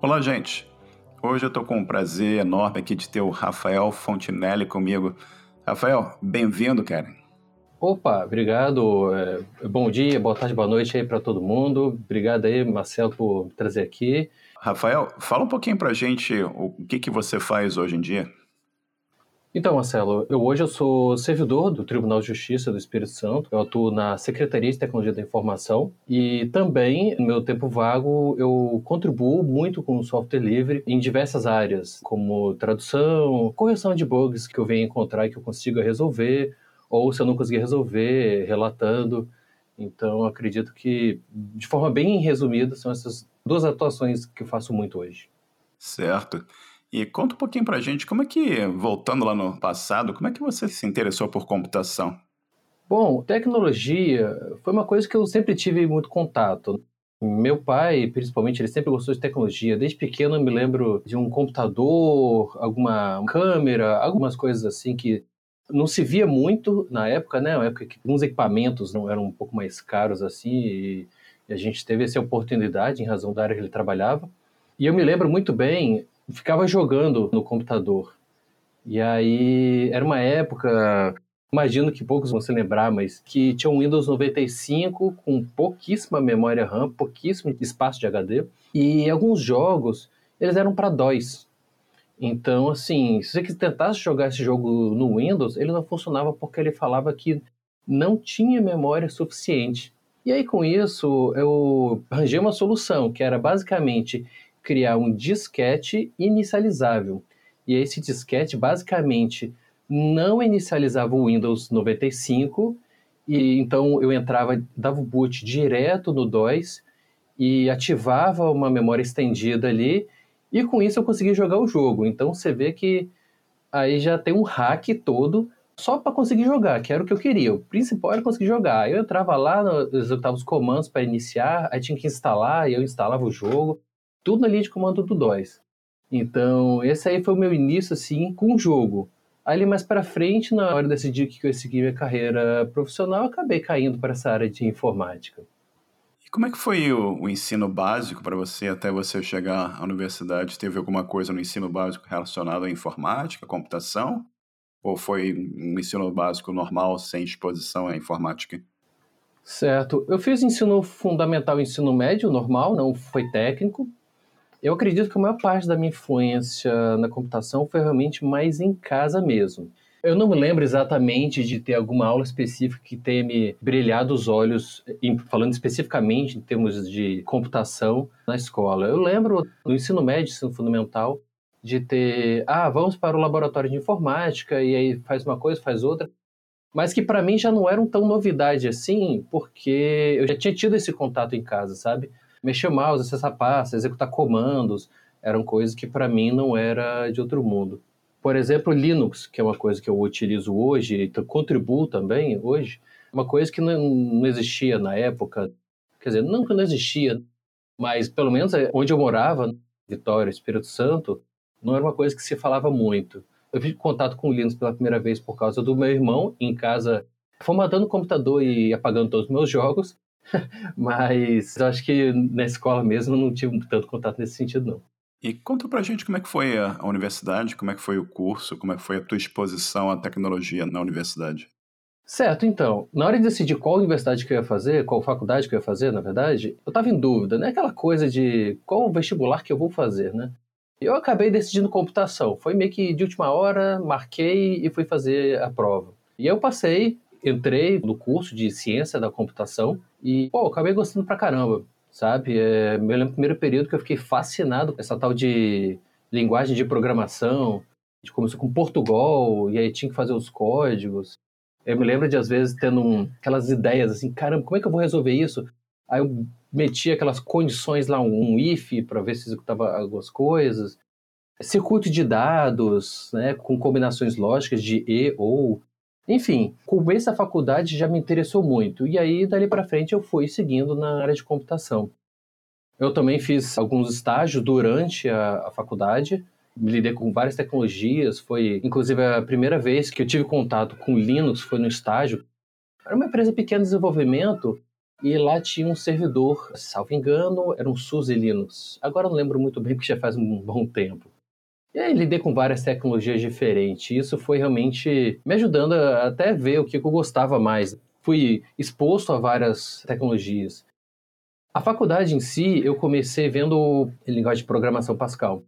Olá, gente. Hoje eu estou com um prazer enorme aqui de ter o Rafael Fontinelli comigo. Rafael, bem-vindo, cara. Opa, obrigado. É, bom dia, boa tarde, boa noite aí para todo mundo. Obrigado aí, Marcelo, por me trazer aqui. Rafael, fala um pouquinho para a gente o que, que você faz hoje em dia. Então, Marcelo, eu hoje eu sou servidor do Tribunal de Justiça do Espírito Santo. Eu atuo na Secretaria de Tecnologia da Informação e também, no meu tempo vago, eu contribuo muito com o software livre em diversas áreas, como tradução, correção de bugs que eu venho encontrar e que eu consiga resolver, ou se eu não conseguir resolver, relatando. Então, acredito que, de forma bem resumida, são essas duas atuações que eu faço muito hoje. Certo. E conta um pouquinho pra gente, como é que, voltando lá no passado, como é que você se interessou por computação? Bom, tecnologia foi uma coisa que eu sempre tive muito contato. Meu pai, principalmente, ele sempre gostou de tecnologia. Desde pequeno eu me lembro de um computador, alguma câmera, algumas coisas assim que não se via muito na época, né? Uma época que alguns equipamentos não eram um pouco mais caros assim e, a gente teve essa oportunidade em razão da área que ele trabalhava. E eu me lembro muito bem ficava jogando no computador. E aí era uma época, imagino que poucos vão se lembrar, mas que tinha um Windows 95 com pouquíssima memória RAM, pouquíssimo espaço de HD, e alguns jogos eles eram para DOS. Então, assim, se você tentasse jogar esse jogo no Windows, ele não funcionava porque ele falava que não tinha memória suficiente. E aí, com isso, eu arranjei uma solução, que era basicamente criar um disquete inicializável. E esse disquete basicamente não inicializava o Windows 95 e então eu entrava, dava o boot direto no DOS e ativava uma memória estendida ali e com isso eu conseguia jogar o jogo. Então você vê que aí já tem um hack todo só para conseguir jogar, que era o que eu queria. O principal era conseguir jogar. Eu entrava lá, executava os comandos para iniciar, aí tinha que instalar, e eu instalava o jogo tudo na linha de comando do DOS. Então, esse aí foi o meu início, assim, com o jogo. Ali mais para frente, na hora de decidir que eu ia seguir minha carreira profissional, acabei caindo para essa área de informática. E como é que foi o, o ensino básico para você até você chegar à universidade? Teve alguma coisa no ensino básico relacionada à informática, à computação? Ou foi um ensino básico normal, sem exposição à informática? Certo. Eu fiz ensino fundamental ensino médio normal, não foi técnico. Eu acredito que a maior parte da minha influência na computação foi realmente mais em casa mesmo. Eu não me lembro exatamente de ter alguma aula específica que tenha me brilhado os olhos, falando especificamente em termos de computação na escola. Eu lembro no ensino médio, ensino fundamental, de ter, ah, vamos para o laboratório de informática e aí faz uma coisa, faz outra, mas que para mim já não eram tão novidade assim, porque eu já tinha tido esse contato em casa, sabe? Mexer mouse, acessar pasta, executar comandos, eram coisas que para mim não era de outro mundo. Por exemplo, Linux, que é uma coisa que eu utilizo hoje e contribuo também hoje, uma coisa que não, existia na época, quer dizer, não que não existia, mas pelo menos é, onde eu morava, Vitória, Espírito Santo, não era uma coisa que se falava muito. Eu fiz contato com o Linux pela primeira vez por causa do meu irmão em casa, formatando o computador e apagando todos os meus jogos. Mas eu acho que na escola mesmo não tive tanto contato nesse sentido, não. E conta pra gente como é que foi a, a universidade, como é que foi o curso, como é que foi a tua exposição à tecnologia na universidade. Certo, então, na hora de decidir qual universidade que eu ia fazer, qual faculdade que eu ia fazer, na verdade, eu estava em dúvida, né? Aquela coisa de qual vestibular que eu vou fazer, né? Eu acabei decidindo computação. Foi meio que de última hora, marquei e fui fazer a prova. E eu passei, entrei no curso de ciência da computação e, pô, acabei gostando pra caramba, sabe? É, me lembro do primeiro período que eu fiquei fascinado com essa tal de linguagem de programação. A gente começou com Portugal e aí tinha que fazer os códigos. Eu me lembro de, às vezes, tendo um, aquelas ideias assim, caramba, como é que eu vou resolver isso? Aí eu metia aquelas condições lá, um if, para ver se executava algumas coisas. Circuito de dados, né, com combinações lógicas de e ou. Enfim, começo da faculdade já me interessou muito. E aí, dali para frente, eu fui seguindo na área de computação. Eu também fiz alguns estágios durante a, a faculdade, me lidei com várias tecnologias. Foi, inclusive, a primeira vez que eu tive contato com Linux foi no estágio. Era uma empresa pequena de desenvolvimento, e lá tinha um servidor, salvo engano, era um SUSE Linux. Agora eu não lembro muito bem, porque já faz um bom tempo. E aí lidei com várias tecnologias diferentes. Isso foi realmente me ajudando a até ver o que eu gostava mais. Fui exposto a várias tecnologias. A faculdade em si, eu comecei vendo linguagem de programação Pascal,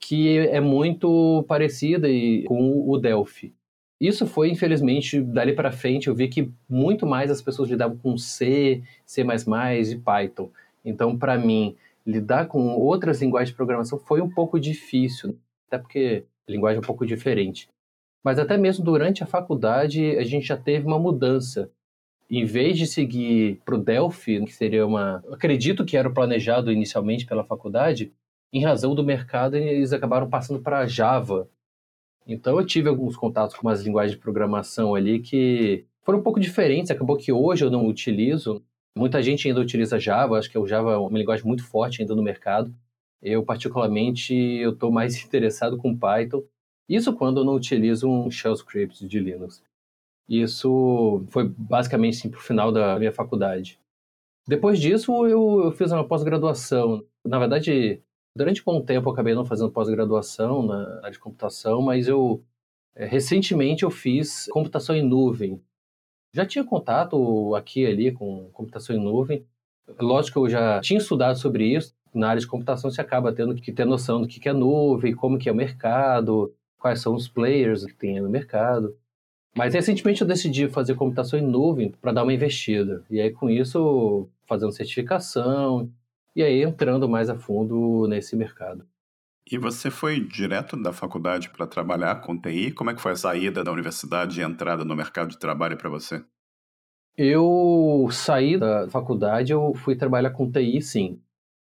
que é muito parecida com o Delphi. Isso foi, infelizmente, dali para frente, eu vi que muito mais as pessoas lidavam com C, C++ e Python. Então, para mim, lidar com outras linguagens de programação foi um pouco difícil, até porque a linguagem é um pouco diferente. Mas até mesmo durante a faculdade, a gente já teve uma mudança. Em vez de seguir para o Delphi, que seria uma. Acredito que era planejado inicialmente pela faculdade, em razão do mercado, eles acabaram passando para Java, então eu tive alguns contatos com umas linguagens de programação ali que foram um pouco diferentes. Acabou que hoje eu não utilizo. Muita gente ainda utiliza Java. Acho que o Java é uma linguagem muito forte ainda no mercado. Eu particularmente eu estou mais interessado com Python. Isso quando eu não utilizo um shell script de Linux. Isso foi basicamente assim, para o final da minha faculdade. Depois disso, eu, eu fiz uma pós-graduação. Na verdade, Durante um tempo eu acabei não fazendo pós-graduação na área de computação, mas eu é, recentemente eu fiz computação em nuvem. Já tinha contato aqui e ali com computação em nuvem. Lógico que eu já tinha estudado sobre isso. Na área de computação você acaba tendo que ter noção do que é nuvem, como que é o mercado, quais são os players que tem no mercado. Mas recentemente eu decidi fazer computação em nuvem para dar uma investida. E aí com isso, fazendo certificação, e aí entrando mais a fundo nesse mercado. E você foi direto da faculdade para trabalhar com TI? Como é que foi a saída da universidade e a entrada no mercado de trabalho para você? Eu saí da faculdade, eu fui trabalhar com TI, sim.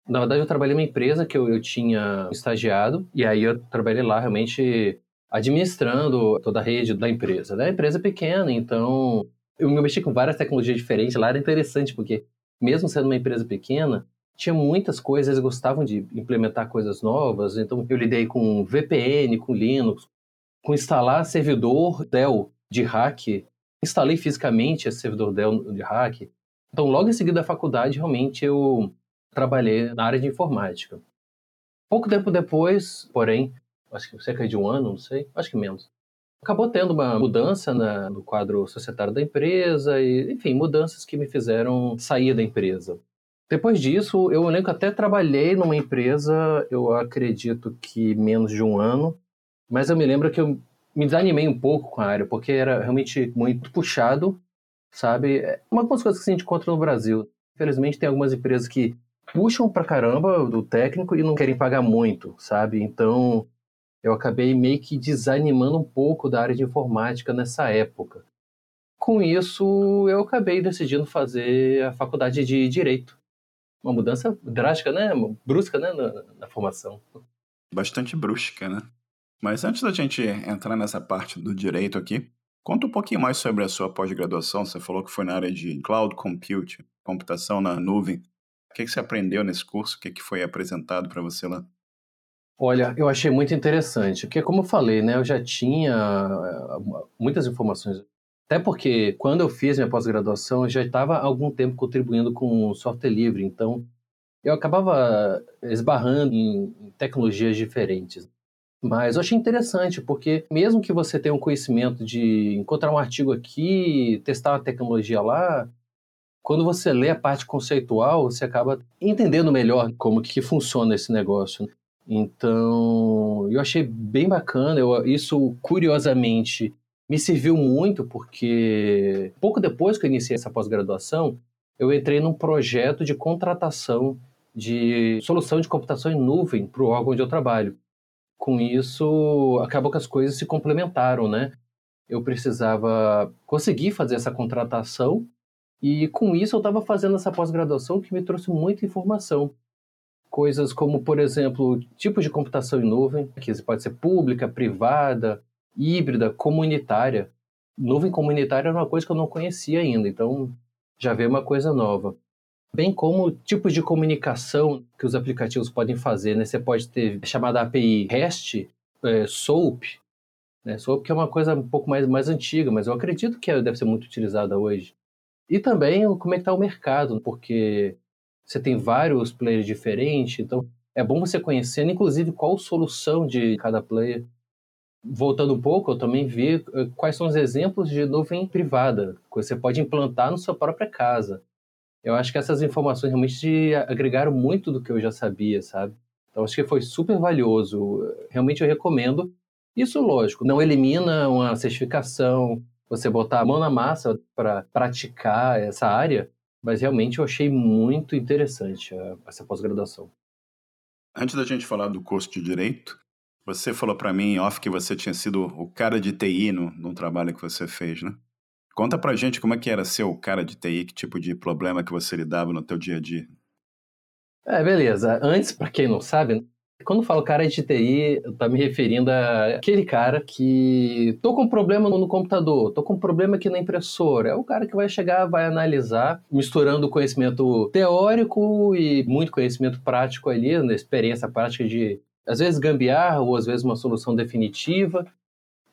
Na verdade, eu trabalhei numa empresa que eu, eu tinha estagiado, e aí eu trabalhei lá realmente administrando toda a rede da empresa. Da empresa pequena, então eu me mexi com várias tecnologias diferentes. Lá era interessante, porque mesmo sendo uma empresa pequena, tinha muitas coisas, eles gostavam de implementar coisas novas, então eu lidei com VPN, com Linux, com instalar servidor Dell de hack, instalei fisicamente esse servidor Dell de hack. Então, logo em seguida da faculdade, realmente eu trabalhei na área de informática. Pouco tempo depois, porém, acho que cerca de um ano, não sei, acho que menos, acabou tendo uma mudança na, no quadro societário da empresa e, enfim, mudanças que me fizeram sair da empresa. Depois disso, eu lembro que até trabalhei numa empresa, eu acredito que menos de um ano, mas eu me lembro que eu me desanimei um pouco com a área, porque era realmente muito puxado, sabe? É uma das coisas que a gente encontra no Brasil. Infelizmente, tem algumas empresas que puxam pra caramba do técnico e não querem pagar muito, sabe? Então, eu acabei meio que desanimando um pouco da área de informática nessa época. Com isso, eu acabei decidindo fazer a faculdade de Direito uma mudança drástica, né? Brusca, né? Na, na, formação. Bastante brusca, né? Mas antes da gente entrar nessa parte do direito aqui, conta um pouquinho mais sobre a sua pós-graduação. Você falou que foi na área de cloud computing, computação na nuvem. O que, você aprendeu nesse curso? O que, foi apresentado para você lá? Olha, eu achei muito interessante, porque como eu falei, né, eu já tinha eh, muitas informações até porque quando eu fiz minha pós-graduação, eu já estava algum tempo contribuindo com software livre, então eu acabava esbarrando em tecnologias diferentes. Mas eu achei interessante, porque mesmo que você tenha um conhecimento de encontrar um artigo aqui, testar uma tecnologia lá, quando você lê a parte conceitual, você acaba entendendo melhor como que funciona esse negócio. Então, eu achei bem bacana. Eu, isso, curiosamente, me serviu muito porque pouco depois que eu iniciei essa pós-graduação, eu entrei num projeto de contratação de solução de computação em nuvem para o órgão onde eu trabalho. Com isso, acabou que as coisas se complementaram, né? Eu precisava conseguir fazer essa contratação e com isso eu estava fazendo essa pós-graduação que me trouxe muita informação. Coisas como, por exemplo, tipos de computação em nuvem, que pode ser pública, privada, híbrida, comunitária. Nuvem comunitária era uma coisa que eu não conhecia ainda, então já veio uma coisa nova. Bem como tipos de comunicação que os aplicativos podem fazer, né? Você pode ter chamada API REST, é, SOAP, né? SOAP que é uma coisa um pouco mais, mais antiga, mas eu acredito que deve ser muito utilizada hoje. E também como é que está o mercado, porque você tem vários players diferentes, então é bom você conhecendo, inclusive, qual solução de cada player. Voltando um pouco, eu também vi eh, quais são os exemplos de nuvem privada que você pode implantar na sua própria casa. Eu acho que essas informações realmente agregaram muito do que eu já sabia, sabe? Então acho que foi super valioso. Realmente eu recomendo. Isso, lógico, não elimina uma certificação, você botar a mão na massa para praticar essa área, mas realmente eu achei muito interessante essa pós-graduação. Antes da gente falar do curso de Direito, você falou para mim, off, que você tinha sido o cara de TI no, no trabalho que você fez, né? Conta pra gente como é que era ser o cara de TI, que tipo de problema que você lidava no teu dia a dia. É, beleza. Antes, para quem não sabe, quando falo cara de TI, tô me referindo àquele cara que tô com problema no computador, tô com problema aqui na impressora. É o cara que vai chegar, vai analisar, misturando conhecimento teórico e muito conhecimento prático ali, na experiência prática de, às vezes, gambiarra ou às vezes uma solução definitiva.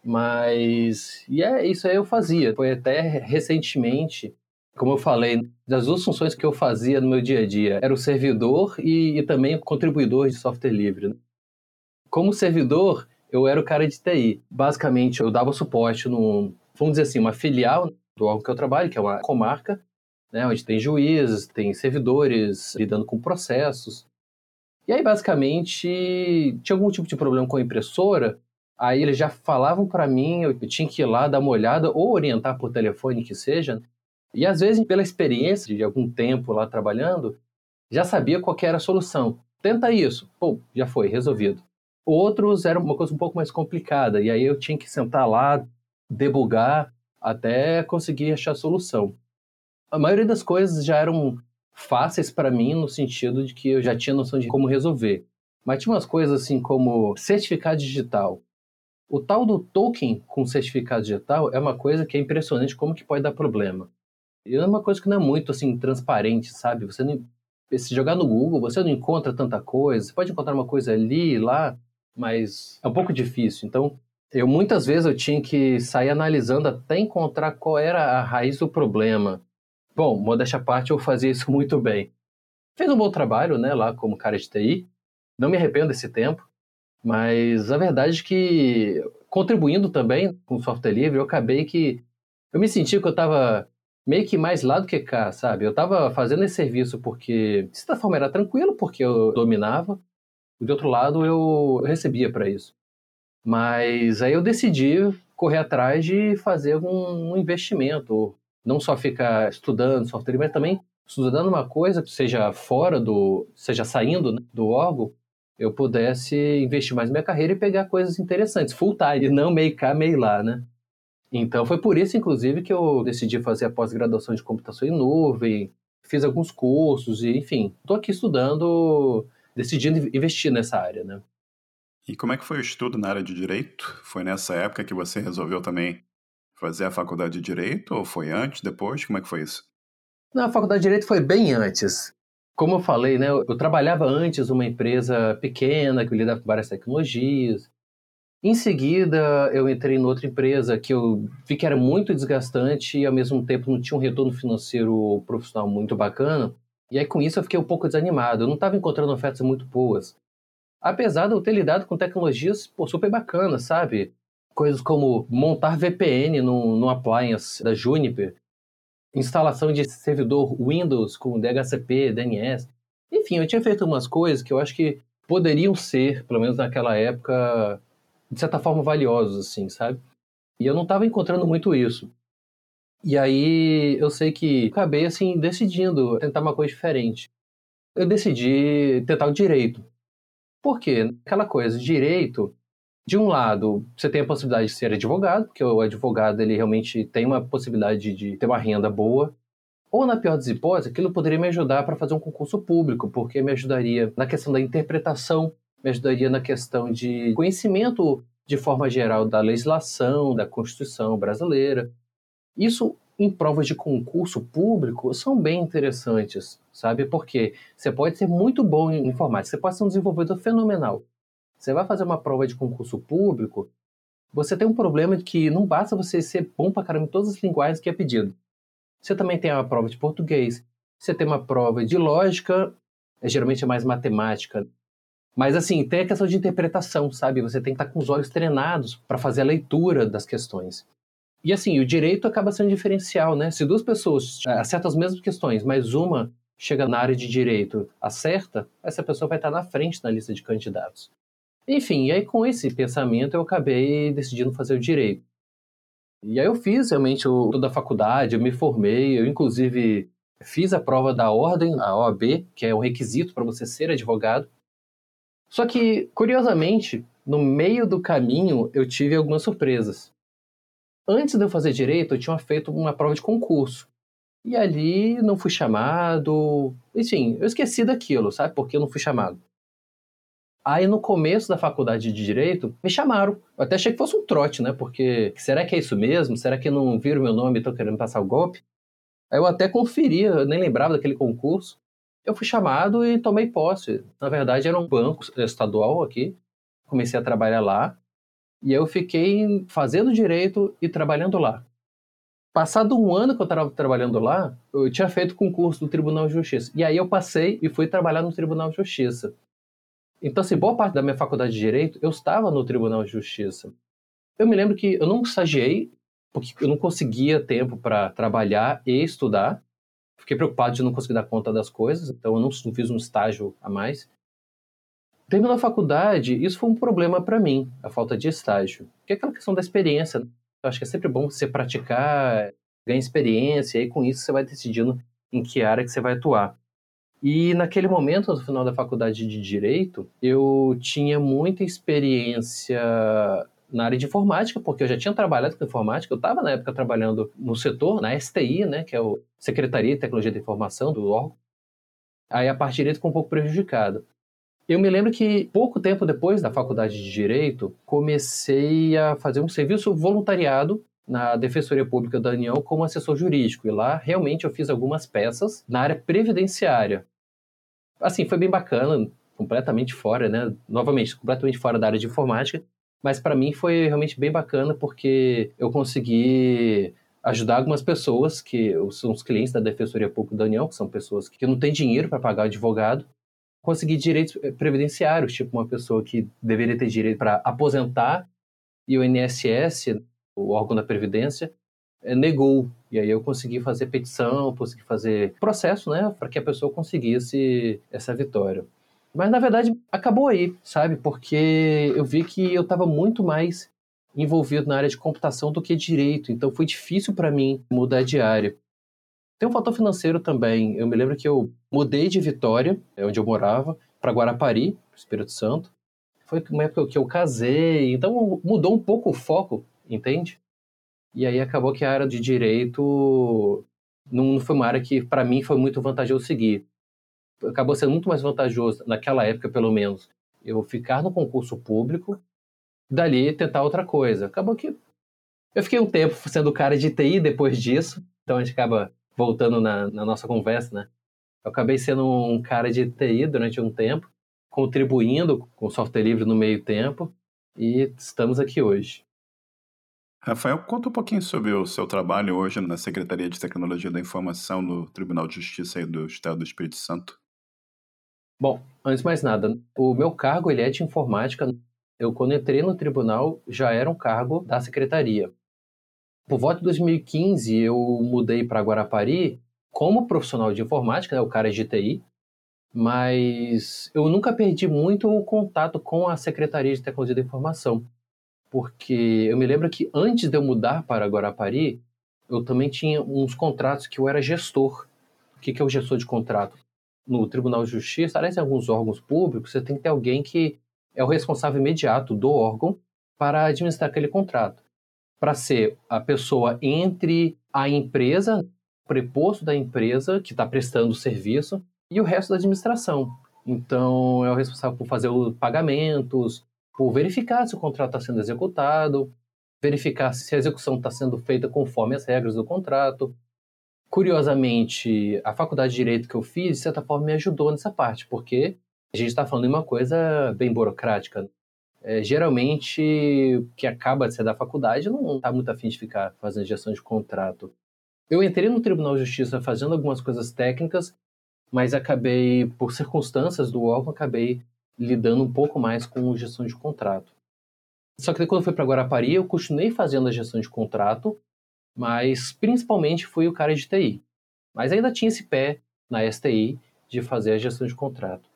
Mas, e é isso aí eu fazia. Foi até recentemente como eu falei, das duas funções que eu fazia no meu dia a dia, era o servidor e, e também o contribuidor de software livre. Né? Como servidor, eu era o cara de TI. Basicamente, eu dava suporte num, vamos dizer assim, uma filial do órgão que eu trabalho, que é uma comarca, né, onde tem juízes, tem servidores lidando com processos. E aí, basicamente, tinha algum tipo de problema com a impressora, aí eles já falavam para mim, eu tinha que ir lá dar uma olhada ou orientar por telefone que seja, e às vezes, pela experiência de algum tempo lá trabalhando, já sabia qual era a solução. Tenta isso. Pô, já foi, resolvido. Outros era uma coisa um pouco mais complicada, e aí eu tinha que sentar lá, debugar, até conseguir achar a solução. A maioria das coisas já eram fáceis para mim, no sentido de que eu já tinha noção de como resolver. Mas tinha umas coisas assim como certificado digital. O tal do token com certificado digital é uma coisa que é impressionante como que pode dar problema. E é uma coisa que não é muito assim transparente, sabe? Você não, se jogar no Google, você não encontra tanta coisa. Você pode encontrar uma coisa ali, lá, mas é um pouco difícil. Então, eu muitas vezes eu tinha que sair analisando até encontrar qual era a raiz do problema. Bom, modéstia à parte, eu fazia isso muito bem. Fiz um bom trabalho, né, lá como cara de TI. Não me arrependo desse tempo, mas a verdade é que contribuindo também com o software livre, eu acabei que eu me senti que eu estava meio que mais lá do que cá, sabe? Eu tava fazendo esse serviço porque, de certa forma, era tranquilo, porque eu dominava, de outro lado, eu recebia para isso. Mas aí eu decidi correr atrás de fazer algum investimento, não só ficar estudando software, mas também estudando uma coisa que seja fora do, seja saindo né, do órgão, eu pudesse investir mais na minha carreira e pegar coisas interessantes, full time, e não meio cá, meio lá, né? Então foi por isso, inclusive, que eu decidi fazer a pós-graduação de computação em nuvem, fiz alguns cursos e, enfim, estou aqui estudando, decidindo investir nessa área, né? E como é que foi o estudo na área de direito? Foi nessa época que você resolveu também fazer a faculdade de direito ou foi antes, depois? Como é que foi isso? Na faculdade de direito foi bem antes. Como eu falei, né, eu trabalhava antes numa empresa pequena que lidava com várias tecnologias. Em seguida, eu entrei em outra empresa que eu vi que era muito desgastante e ao mesmo tempo não tinha um retorno financeiro profissional muito bacana. E aí com isso eu fiquei um pouco desanimado. Eu não estava encontrando ofertas muito boas. Apesar de eu ter lidado com tecnologias pô, super bacanas, sabe? Coisas como montar VPN no, no appliance da Juniper, instalação de servidor Windows com DHCP, DNS. Enfim, eu tinha feito umas coisas que eu acho que poderiam ser, pelo menos naquela época, de certa forma, valiosos, assim, sabe? E eu não estava encontrando muito isso. E aí eu sei que acabei, assim, decidindo tentar uma coisa diferente. Eu decidi tentar o direito. Por quê? Aquela coisa, direito, de um lado, você tem a possibilidade de ser advogado, porque o advogado ele realmente tem uma possibilidade de ter uma renda boa. Ou, na pior das hipóteses, aquilo poderia me ajudar para fazer um concurso público, porque me ajudaria na questão da interpretação me ajudaria na questão de conhecimento de forma geral da legislação, da Constituição brasileira. Isso em provas de concurso público são bem interessantes, sabe? Porque você pode ser muito bom em informática, você pode ser um desenvolvedor fenomenal. Você vai fazer uma prova de concurso público, você tem um problema de que não basta você ser bom pra caramba em todas as linguagens que é pedido. Você também tem uma prova de português, você tem uma prova de lógica, é, geralmente é mais matemática. Mas assim, tem a questão de interpretação, sabe? Você tem que estar com os olhos treinados para fazer a leitura das questões. E assim, o direito acaba sendo diferencial, né? Se duas pessoas é, acertam as mesmas questões, mas uma chega na área de direito, acerta, essa pessoa vai estar na frente na lista de candidatos. Enfim, e aí com esse pensamento eu acabei decidindo fazer o direito. E aí eu fiz realmente o, toda a faculdade, eu me formei, eu inclusive fiz a prova da ordem, a OAB, que é um requisito para você ser advogado. Só que, curiosamente, no meio do caminho eu tive algumas surpresas. Antes de eu fazer direito, eu tinha feito uma prova de concurso. E ali não fui chamado. Enfim, eu esqueci daquilo, sabe? Porque eu não fui chamado. Aí no começo da faculdade de Direito, me chamaram. Eu até achei que fosse um trote, né? Porque será que é isso mesmo? Será que não viram meu nome e estão querendo passar o golpe? Aí eu até conferi, eu nem lembrava daquele concurso. Eu fui chamado e tomei posse. Na verdade, era um banco estadual aqui. Comecei a trabalhar lá. E eu fiquei fazendo direito e trabalhando lá. Passado um ano que eu estava trabalhando lá, eu tinha feito concurso do Tribunal de Justiça. E aí eu passei e fui trabalhar no Tribunal de Justiça. Então, assim, boa parte da minha faculdade de Direito, eu estava no Tribunal de Justiça. Eu me lembro que eu não estagiei, porque eu não conseguia tempo para trabalhar e estudar. Fiquei preocupado de não conseguir dar conta das coisas, então eu não, fiz um estágio a mais. Terminou a faculdade, isso foi um problema para mim, a falta de estágio. Que é aquela questão da experiência. Né? Eu acho que é sempre bom você praticar, ganhar experiência, e aí com isso você vai decidindo em que área que você vai atuar. E naquele momento, no final da faculdade de Direito, eu tinha muita experiência na área de informática, porque eu já tinha trabalhado com informática, eu estava na época trabalhando no setor, na STI, né, que é a Secretaria de Tecnologia da Informação do órgão. Aí a parte de direito ficou um pouco prejudicada. Eu me lembro que pouco tempo depois da faculdade de Direito, comecei a fazer um serviço voluntariado na Defensoria Pública da União como assessor jurídico. E lá realmente eu fiz algumas peças na área previdenciária. Assim, foi bem bacana, completamente fora, né? Novamente, completamente fora da área de informática. Mas para mim foi realmente bem bacana porque eu consegui ajudar algumas pessoas que são os clientes da Defensoria Pública da União, que são pessoas que não têm dinheiro para pagar o advogado, conseguir direitos previdenciários, tipo uma pessoa que deveria ter direito para aposentar e o INSS o órgão da Previdência, é, negou. E aí eu consegui fazer petição, consegui fazer processo, né, para que a pessoa conseguisse essa vitória. Mas na verdade acabou aí, sabe? Porque eu vi que eu estava muito mais envolvido na área de computação do que direito, então foi difícil para mim mudar de área. Tem um fator financeiro também. Eu me lembro que eu mudei de Vitória, é onde eu morava, para Guarapari, Espírito Santo. Foi uma época que eu casei, então mudou um pouco o foco entende? E aí acabou que a área de direito não foi uma área que, para mim, foi muito vantajoso seguir. Acabou sendo muito mais vantajoso, naquela época pelo menos, eu ficar no concurso público, dali tentar outra coisa. Acabou que eu fiquei um tempo sendo cara de TI depois disso, então a gente acaba voltando na, na nossa conversa, né? Eu acabei sendo um cara de TI durante um tempo, contribuindo com software livre no meio tempo, e estamos aqui hoje. Rafael, conta um pouquinho sobre o seu trabalho hoje na Secretaria de Tecnologia da Informação no Tribunal de Justiça do Estado do Espírito Santo. Bom, antes de mais nada, o meu cargo ele é de informática. Eu, quando entrei no tribunal, já era um cargo da secretaria. Por volta de 2015, eu mudei para Guarapari como profissional de informática, né, o cara é de TI, mas eu nunca perdi muito o contato com a Secretaria de Tecnologia da Informação porque eu me lembro que antes de eu mudar para Guarapari, eu também tinha uns contratos que eu era gestor. O que é o gestor de contrato? No Tribunal de Justiça, aliás, em alguns órgãos públicos, você tem que ter alguém que é o responsável imediato do órgão para administrar aquele contrato. Para ser a pessoa entre a empresa, preposto da empresa que está prestando o serviço, e o resto da administração. Então, é o responsável por fazer os pagamentos, por verificar se o contrato está sendo executado, verificar se a execução está sendo feita conforme as regras do contrato. Curiosamente, a faculdade de Direito que eu fiz, de certa forma, me ajudou nessa parte, porque a gente está falando de uma coisa bem burocrática. É, geralmente, o que acaba de ser da faculdade não está muito afim de ficar fazendo gestão de contrato. Eu entrei no Tribunal de Justiça fazendo algumas coisas técnicas, mas acabei, por circunstâncias do órgão, acabei lidando um pouco mais com gestão de contrato. Só que quando eu fui para Guarapari, eu continuei fazendo a gestão de contrato, mas principalmente fui o cara de TI. Mas ainda tinha esse pé na STI de fazer a gestão de contrato.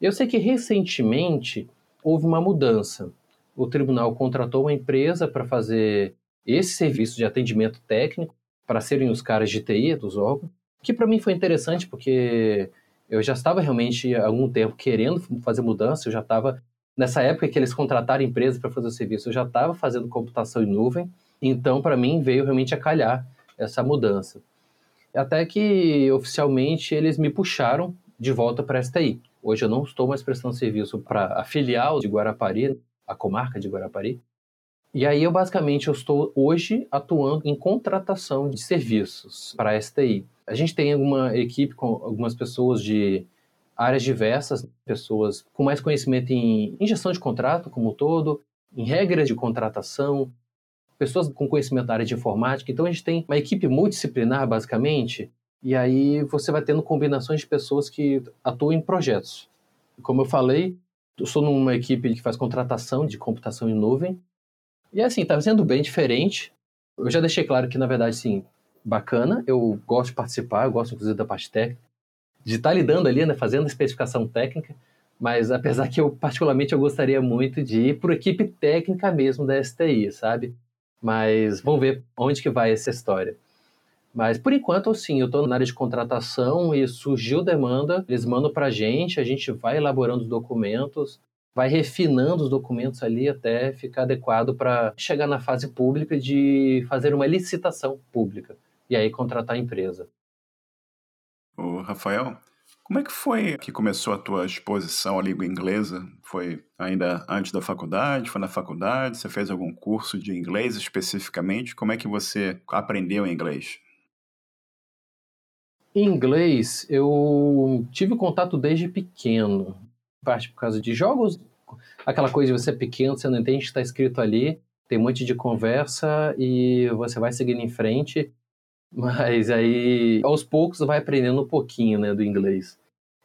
Eu sei que recentemente houve uma mudança. O tribunal contratou uma empresa para fazer esse serviço de atendimento técnico para serem os caras de TI dos órgãos, que para mim foi interessante porque eu já estava realmente há algum tempo querendo fazer mudança, eu já estava nessa época que eles contrataram empresa para fazer o serviço, eu já estava fazendo computação em nuvem, então para mim veio realmente a calhar essa mudança. Até que oficialmente eles me puxaram de volta para a STI. Hoje eu não estou mais prestando serviço para a filial de Guarapari, a comarca de Guarapari. E aí eu basicamente eu estou hoje atuando em contratação de serviços para a STI. A gente tem uma equipe com algumas pessoas de áreas diversas, pessoas com mais conhecimento em, em gestão de contrato como um todo, em regras de contratação, pessoas com conhecimento da área de informática. Então a gente tem uma equipe multidisciplinar, basicamente, e aí você vai tendo combinações de pessoas que atuam em projetos. Como eu falei, eu sou numa equipe que faz contratação de computação em nuvem. E assim, está sendo bem diferente. Eu já deixei claro que, na verdade, sim, bacana. Eu gosto de participar, eu gosto, inclusive, da parte técnica. De estar tá lidando ali, né, fazendo a especificação técnica. Mas, apesar que eu, particularmente, eu gostaria muito de ir a equipe técnica mesmo da STI, sabe? Mas vamos ver onde que vai essa história. Mas por enquanto, sim, eu estou na área de contratação e surgiu demanda, eles mandam para a gente, a gente vai elaborando os documentos, vai refinando os documentos ali até ficar adequado para chegar na fase pública de fazer uma licitação pública e aí contratar a empresa. O Rafael, como é que foi que começou a tua exposição à língua inglesa? Foi ainda antes da faculdade? Foi na faculdade? Você fez algum curso de inglês especificamente? Como é que você aprendeu inglês? Inglês, eu tive contato desde pequeno. Parte por causa de jogos, aquela coisa de você é pequeno, você não entende o que está escrito ali, tem um monte de conversa e você vai seguindo em frente. Mas aí, aos poucos, vai aprendendo um pouquinho né, do inglês.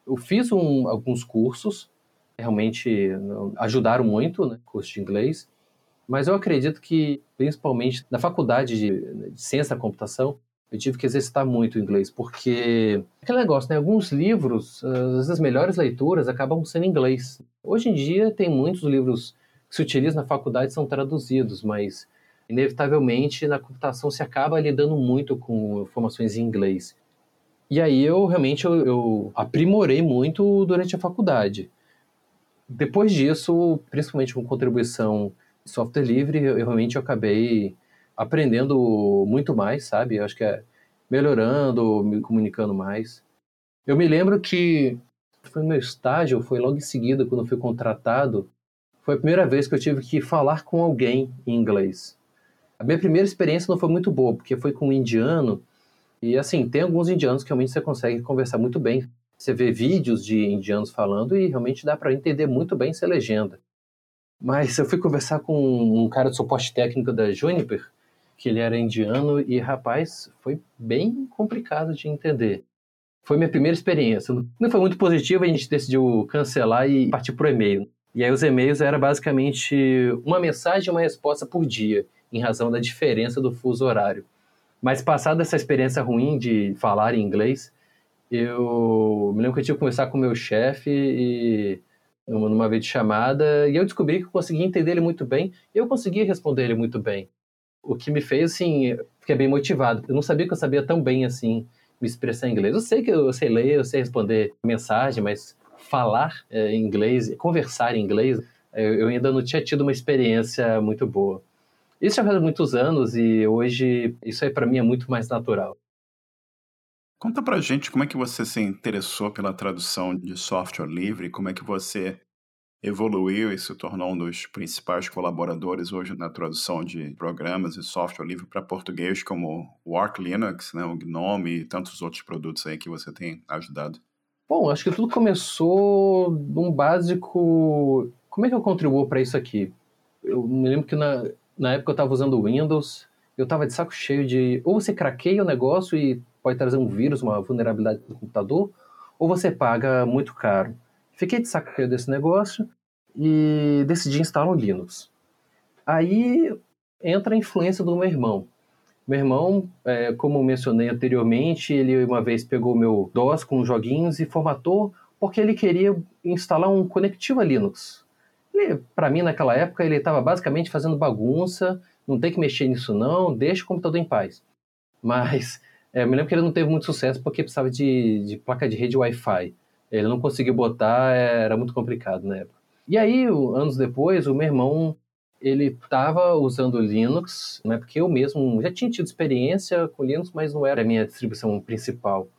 Eu fiz um, alguns cursos, realmente ajudaram muito, né, curso de inglês. Mas eu acredito que, principalmente na faculdade de, de ciência da computação, eu tive que exercitar muito o inglês, porque aquele negócio, né? Alguns livros, as melhores leituras acabam sendo em inglês. Hoje em dia tem muitos livros que se utilizam na faculdade são traduzidos, mas inevitavelmente na computação se acaba lidando muito com informações em inglês. E aí eu realmente eu, eu aprimorei muito durante a faculdade. Depois disso, principalmente com contribuição de software livre, eu, eu realmente acabei aprendendo muito mais, sabe? Eu acho que é melhorando, me comunicando mais. Eu me lembro que foi no meu estágio, foi logo em seguida, quando eu fui contratado, foi a primeira vez que eu tive que falar com alguém em inglês. A minha primeira experiência não foi muito boa, porque foi com um indiano, e assim, tem alguns indianos que realmente você consegue conversar muito bem. Você vê vídeos de indianos falando e realmente dá para entender muito bem se legenda. Mas eu fui conversar com um cara de suporte técnico da Juniper, que ele era indiano e, rapaz, foi bem complicado de entender. Foi minha primeira experiência. Não foi muito positiva, a gente decidiu cancelar e partir para o e-mail. E aí os e-mails era basicamente uma mensagem e uma resposta por dia, em razão da diferença do fuso horário. Mas passada essa experiência ruim de falar em inglês, eu me lembro que eu tive que conversar com o meu chefe e numa vez de chamada, e eu descobri que eu conseguia entender ele muito bem, e eu conseguia responder ele muito bem o que me fez, assim, fiquei bem motivado. Eu não sabia que eu sabia tão bem, assim, me expressar em inglês. Eu sei que eu sei ler, eu sei responder mensagem, mas falar é, inglês, conversar em inglês, eu, eu ainda não tinha tido uma experiência muito boa. Isso já faz muitos anos e hoje isso aí para mim é muito mais natural. Conta pra gente como é que você se interessou pela tradução de software livre, como é que você evoluiu e se tornou um dos principais colaboradores hoje na tradução de programas e software livre para português, como o Arc Linux, né, o GNOME e tantos outros produtos aí que você tem ajudado? Bom, acho que tudo começou num básico. Como é que eu contribuo para isso aqui? Eu me lembro que na, na época eu estava usando o Windows eu estava de saco cheio de ou você craqueia o negócio e pode trazer um vírus, uma vulnerabilidade do computador, ou você paga muito caro. Fiquei de saco cheio desse negócio e decidi instalar o Linux. Aí entra a influência do meu irmão. Meu irmão, é, como mencionei anteriormente, ele uma vez pegou meu DOS com joguinhos e formatou porque ele queria instalar um Conectiva Linux. Para mim, naquela época, ele estava basicamente fazendo bagunça, não tem que mexer nisso não, deixa o computador em paz. Mas é, eu me lembro que ele não teve muito sucesso porque precisava de, de placa de rede Wi-Fi. Ele não conseguiu botar, era muito complicado na época. E aí, anos depois, o meu irmão ele estava usando Linux, né, porque eu mesmo já tinha tido experiência com Linux, mas não era a minha distribuição principal.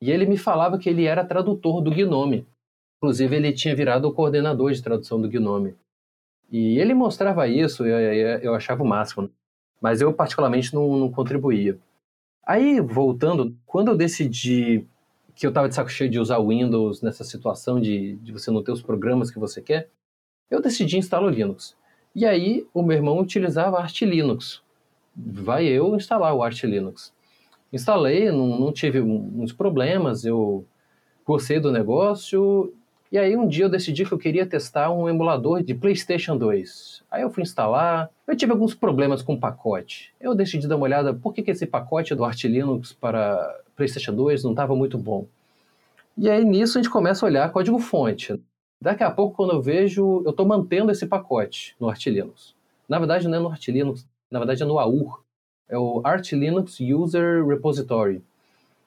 E ele me falava que ele era tradutor do Gnome. Inclusive, ele tinha virado o coordenador de tradução do Gnome. E ele mostrava isso, eu, eu, eu achava o máximo. Mas eu, particularmente, não, não contribuía. Aí, voltando, quando eu decidi que eu estava de saco cheio de usar Windows nessa situação de, de você não ter os programas que você quer, eu decidi instalar o Linux. E aí o meu irmão utilizava Arch Linux. Vai eu instalar o Arch Linux. Instalei, não, não tive muitos problemas, eu gostei do negócio. E aí um dia eu decidi que eu queria testar um emulador de PlayStation 2. Aí eu fui instalar, eu tive alguns problemas com o pacote. Eu decidi dar uma olhada por que, que esse pacote do Arch Linux para PlayStation 2 não estava muito bom. E aí nisso a gente começa a olhar código-fonte. Daqui a pouco, quando eu vejo, eu estou mantendo esse pacote no Arch Linux. Na verdade, não é no Arch Linux, na verdade é no AUR. É o Arch Linux User Repository.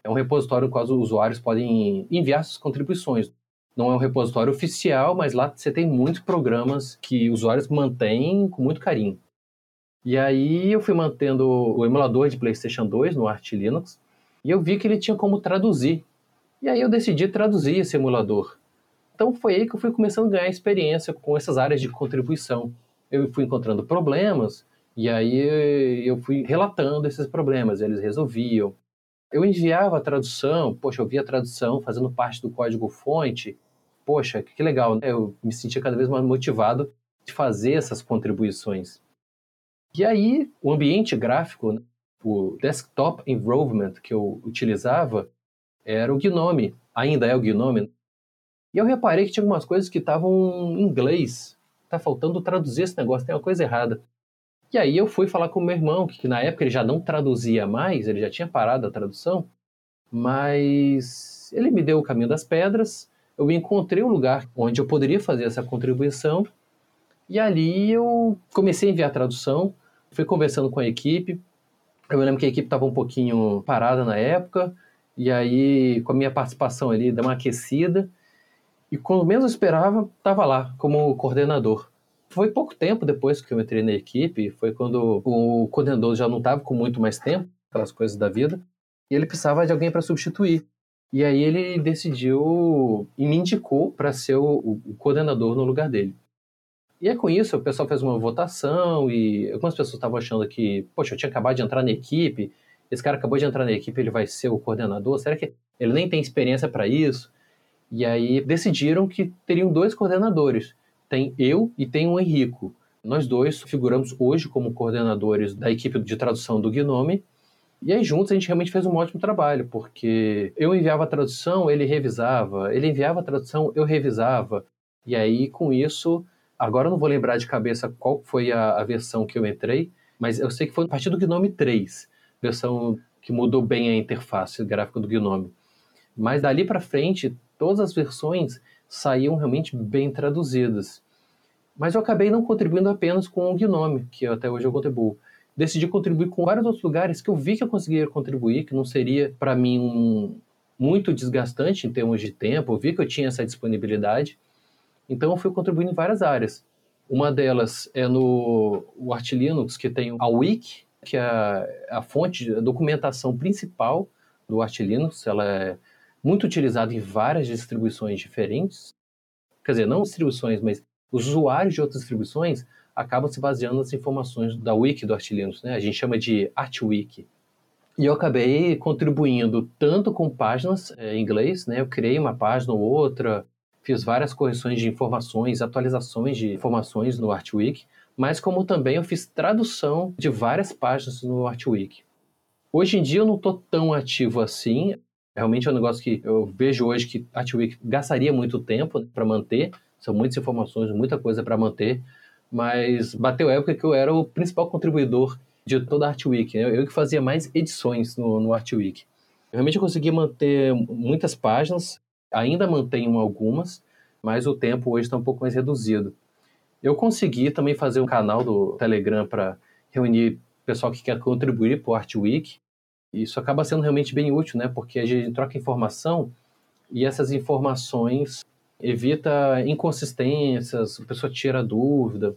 É um repositório no qual os usuários podem enviar suas contribuições. Não é um repositório oficial, mas lá você tem muitos programas que usuários mantêm com muito carinho. E aí eu fui mantendo o emulador de PlayStation 2 no Arch Linux e eu vi que ele tinha como traduzir. E aí eu decidi traduzir esse emulador. Então foi aí que eu fui começando a ganhar experiência com essas áreas de contribuição. Eu fui encontrando problemas e aí eu fui relatando esses problemas, eles resolviam. Eu enviava a tradução, poxa, eu via a tradução fazendo parte do código-fonte. Poxa, que legal, né? Eu me sentia cada vez mais motivado de fazer essas contribuições. E aí, o ambiente gráfico, né, o desktop environment que eu utilizava era o Gnome, ainda é o Gnome, e eu reparei que tinha algumas coisas que estavam em inglês. Tá faltando traduzir esse negócio, tem uma coisa errada. E aí eu fui falar com meu irmão, que na época ele já não traduzia mais, ele já tinha parado a tradução, mas ele me deu o caminho das pedras, eu encontrei um lugar onde eu poderia fazer essa contribuição, e ali eu comecei a enviar a tradução, fui conversando com a equipe, eu me lembro que a equipe estava um pouquinho parada na época, e aí com a minha participação ali, deu uma aquecida, e quando menos esperava, estava lá como coordenador. Foi pouco tempo depois que eu entrei na equipe, foi quando o coordenador já não estava com muito mais tempo, aquelas coisas da vida, e ele precisava de alguém para substituir. E aí ele decidiu e me indicou para ser o, o, coordenador no lugar dele. E é com isso, o pessoal fez uma votação e algumas pessoas estavam achando que, poxa, eu tinha acabado de entrar na equipe, esse cara acabou de entrar na equipe, ele vai ser o coordenador, será que ele nem tem experiência para isso? E aí decidiram que teriam dois coordenadores. Tem eu e tem o Henrico. Nós dois figuramos hoje como coordenadores da equipe de tradução do Gnome. E aí juntos a gente realmente fez um ótimo trabalho, porque eu enviava a tradução, ele revisava, ele enviava a tradução, eu revisava. E aí com isso, agora eu não vou lembrar de cabeça qual foi a, a versão que eu entrei, mas eu sei que foi a partir do Gnome 3, versão que mudou bem a interface gráfica do Gnome. Mas dali para frente, todas as versões saíam realmente bem traduzidas. Mas eu acabei não contribuindo apenas com o Gnome, que até hoje eu contribuo. Decidi contribuir com vários outros lugares que eu vi que eu conseguiria contribuir, que não seria para mim um, muito desgastante em termos de tempo, eu vi que eu tinha essa disponibilidade. Então eu fui contribuindo em várias áreas. Uma delas é no Arch Linux, que tem a Wiki, que é a, fonte, a documentação principal do Arch Linux. Ela é muito utilizado em várias distribuições diferentes. Quer dizer, não distribuições, mas os usuários de outras distribuições acabam se baseando nas informações da wiki do Arch Linux, né? A gente chama de ArchWiki. E eu acabei contribuindo tanto com páginas é, em inglês, né? Eu criei uma página ou outra, fiz várias correções de informações, atualizações de informações no ArchWiki, mas como também eu fiz tradução de várias páginas no Artwiki. Hoje em dia eu não estou tão ativo assim, realmente é um negócio que eu vejo hoje que Artwiki gastaria muito tempo para manter, são muitas informações, muita coisa para manter, mas bateu época que eu era o principal contribuidor de toda a Artwiki, né? eu que fazia mais edições no, no. Realmente eu consegui manter muitas páginas, ainda mantenho algumas, mas o tempo hoje está um pouco mais reduzido. Eu consegui também fazer um canal do Telegram para reunir pessoal que quer contribuir para o Art Week. Isso acaba sendo realmente bem útil, né? Porque a gente troca informação e essas informações evita inconsistências, a pessoa tira dúvida.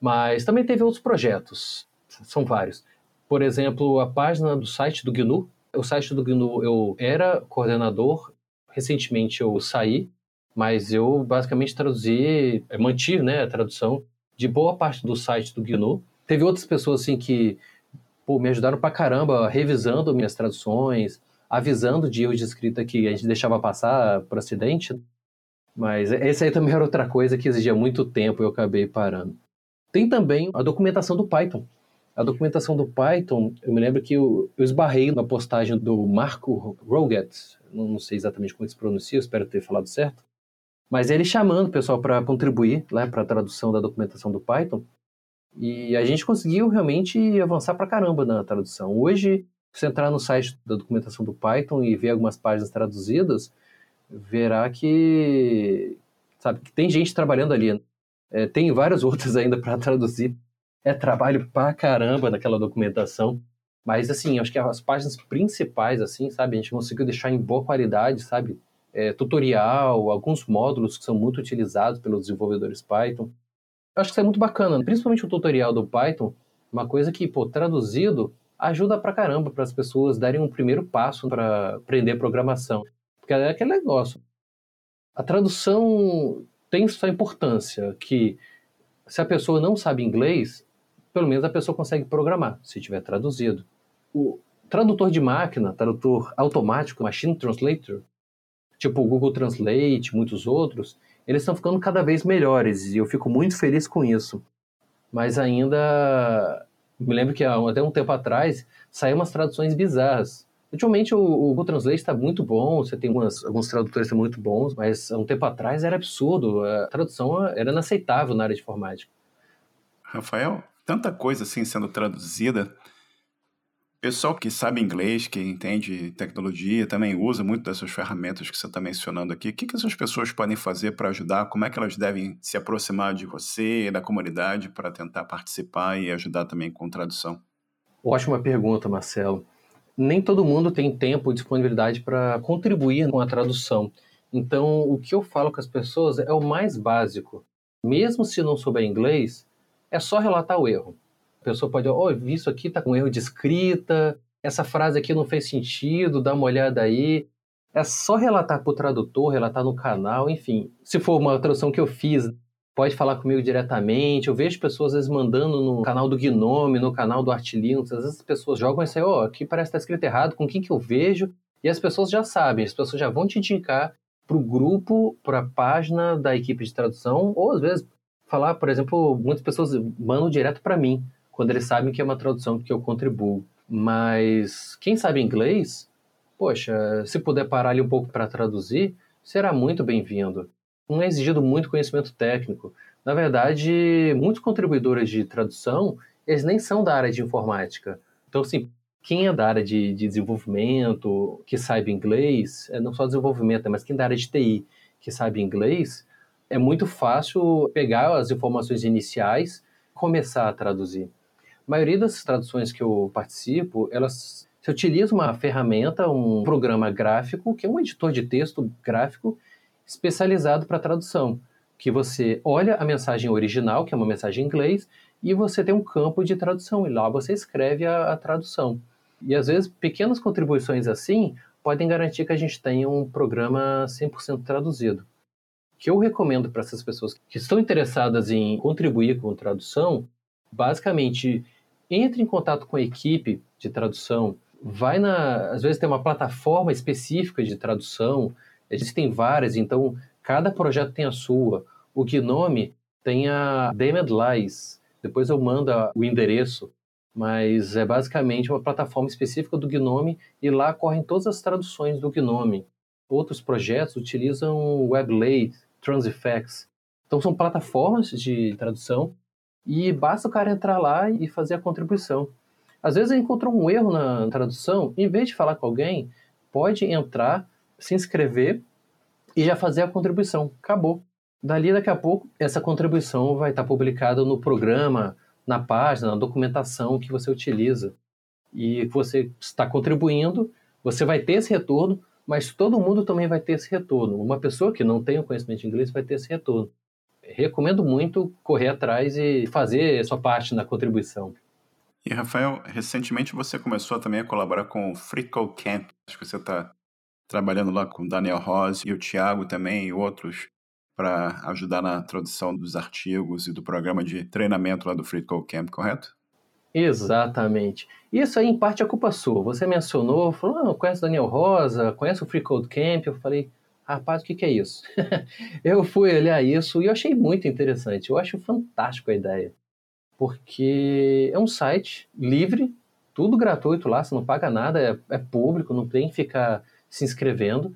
Mas também teve outros projetos, são vários. Por exemplo, a página do site do GNU. O site do GNU eu era coordenador, recentemente eu saí, mas eu basicamente traduzi, eh, mantive né, a tradução de boa parte do site do GNU. Teve outras pessoas assim que pô, me ajudaram pra caramba revisando minhas traduções, avisando de erros de escrita que a gente deixava passar por acidente. Mas esse aí também era outra coisa que exigia muito tempo e eu acabei parando. Tem também a documentação do Python. A documentação do Python, eu me lembro que eu, eu esbarrei na postagem do Marco Roget, não sei exatamente como se pronuncia, espero ter falado certo, mas ele chamando o pessoal para contribuir né, para a tradução da documentação do Python. E a gente conseguiu realmente avançar para caramba na tradução. Hoje, se você entrar no site da documentação do Python e ver algumas páginas traduzidas, verá que, sabe, que tem gente trabalhando ali. É, tem várias outras ainda para traduzir. É trabalho pra caramba naquela documentação. Mas, assim, acho que as páginas principais, assim, sabe, a gente conseguiu deixar em boa qualidade, sabe? é, tutorial, alguns módulos que são muito utilizados pelos desenvolvedores Python. Acho que isso é muito bacana, principalmente o tutorial do Python, uma coisa que, pô, traduzido, ajuda pra caramba para as pessoas darem um primeiro passo para aprender programação. Porque é aquele negócio. A tradução tem sua importância, que se a pessoa não sabe inglês, pelo menos a pessoa consegue programar, se tiver traduzido. O tradutor de máquina, tradutor automático, machine translator, tipo o Google Translate, muitos outros, eles estão ficando cada vez melhores e eu fico muito feliz com isso. Mas ainda me lembro que até um tempo atrás saíram umas traduções bizarras. Ultimamente o, o Google Translate está muito bom, você tem algumas, alguns tradutores muito bons, mas há um tempo atrás era absurdo, a tradução era inaceitável na área de informática. Rafael, tanta coisa assim sendo traduzida, Pessoal que sabe inglês, que entende tecnologia, também usa muito dessas ferramentas que você está mencionando aqui. O que, que essas pessoas podem fazer para ajudar? Como é que elas devem se aproximar de você e da comunidade para tentar participar e ajudar também com tradução? Ótima pergunta, Marcelo. Nem todo mundo tem tempo e disponibilidade para contribuir com a tradução. Então, o que eu falo com as pessoas é o mais básico. Mesmo se não souber inglês, é só relatar o erro pessoa pode, ó, oh, isso aqui tá com erro de escrita, essa frase aqui não fez sentido, dá uma olhada aí. É só relatar para o tradutor, relatar no canal, enfim. Se for uma tradução que eu fiz, pode falar comigo diretamente. Eu vejo pessoas às vezes mandando no canal do Gnome, no canal do Artlinux, às vezes as pessoas jogam isso aí, ó, oh, aqui parece que está escrito errado, com quem que eu vejo? E as pessoas já sabem, as pessoas já vão te indicar para o grupo, para a página da equipe de tradução, ou às vezes falar, por exemplo, muitas pessoas mandam direto para mim quando eles sabem que é uma tradução que eu contribuo. Mas quem sabe inglês, poxa, se puder parar ali um pouco para traduzir, será muito bem-vindo. Não é exigido muito conhecimento técnico. Na verdade, muitos contribuidores de tradução, eles nem são da área de informática. Então, assim, quem é da área de, de desenvolvimento, que sabe inglês, é não só desenvolvimento, mas quem é da área de TI, que sabe inglês, é muito fácil pegar as informações iniciais começar a traduzir. A maioria das traduções que eu participo, elas se utiliza uma ferramenta, um programa gráfico, que é um editor de texto gráfico especializado para tradução, que você olha a mensagem original, que é uma mensagem em inglês, e você tem um campo de tradução, e lá você escreve a, a tradução. E às vezes pequenas contribuições assim podem garantir que a gente tenha um programa 100% traduzido. O que eu recomendo para essas pessoas que estão interessadas em contribuir com tradução, basicamente entre em contato com a equipe de tradução, vai na, às vezes tem uma plataforma específica de tradução, existem várias, então cada projeto tem a sua. O Gnome tem a Damned Lies, Depois eu mando o endereço, mas é basicamente uma plataforma específica do Gnome e lá correm todas as traduções do Gnome. Outros projetos utilizam WebLay, Transifex. Então são plataformas de tradução e basta o cara entrar lá e fazer a contribuição. Às vezes encontrou um erro na tradução, em vez de falar com alguém, pode entrar, se inscrever e já fazer a contribuição. Acabou. Dali, daqui a pouco, essa contribuição vai estar publicada no programa, na página, na documentação que você utiliza. E você está contribuindo, você vai ter esse retorno, mas todo mundo também vai ter esse retorno. Uma pessoa que não tem o conhecimento de inglês vai ter esse retorno. Recomendo muito correr atrás e fazer a sua parte na contribuição. E, Rafael, recentemente você começou também a colaborar com o Free Camp. Acho que você está trabalhando lá com o Daniel Rose e o Thiago também e outros para ajudar na tradução dos artigos e do programa de treinamento lá do Free Code Camp, correto? Exatamente. Isso aí, em parte, é culpa sua. Você mencionou, falou, ah, conhece o Daniel Rosa, conhece o Free Code Camp? Eu falei, rapaz, o que, que é isso? eu fui olhar isso e eu achei muito interessante. Eu acho fantástico a ideia. Porque é um site livre, tudo gratuito lá, você não paga nada, é, é público, não tem que ficar se inscrevendo.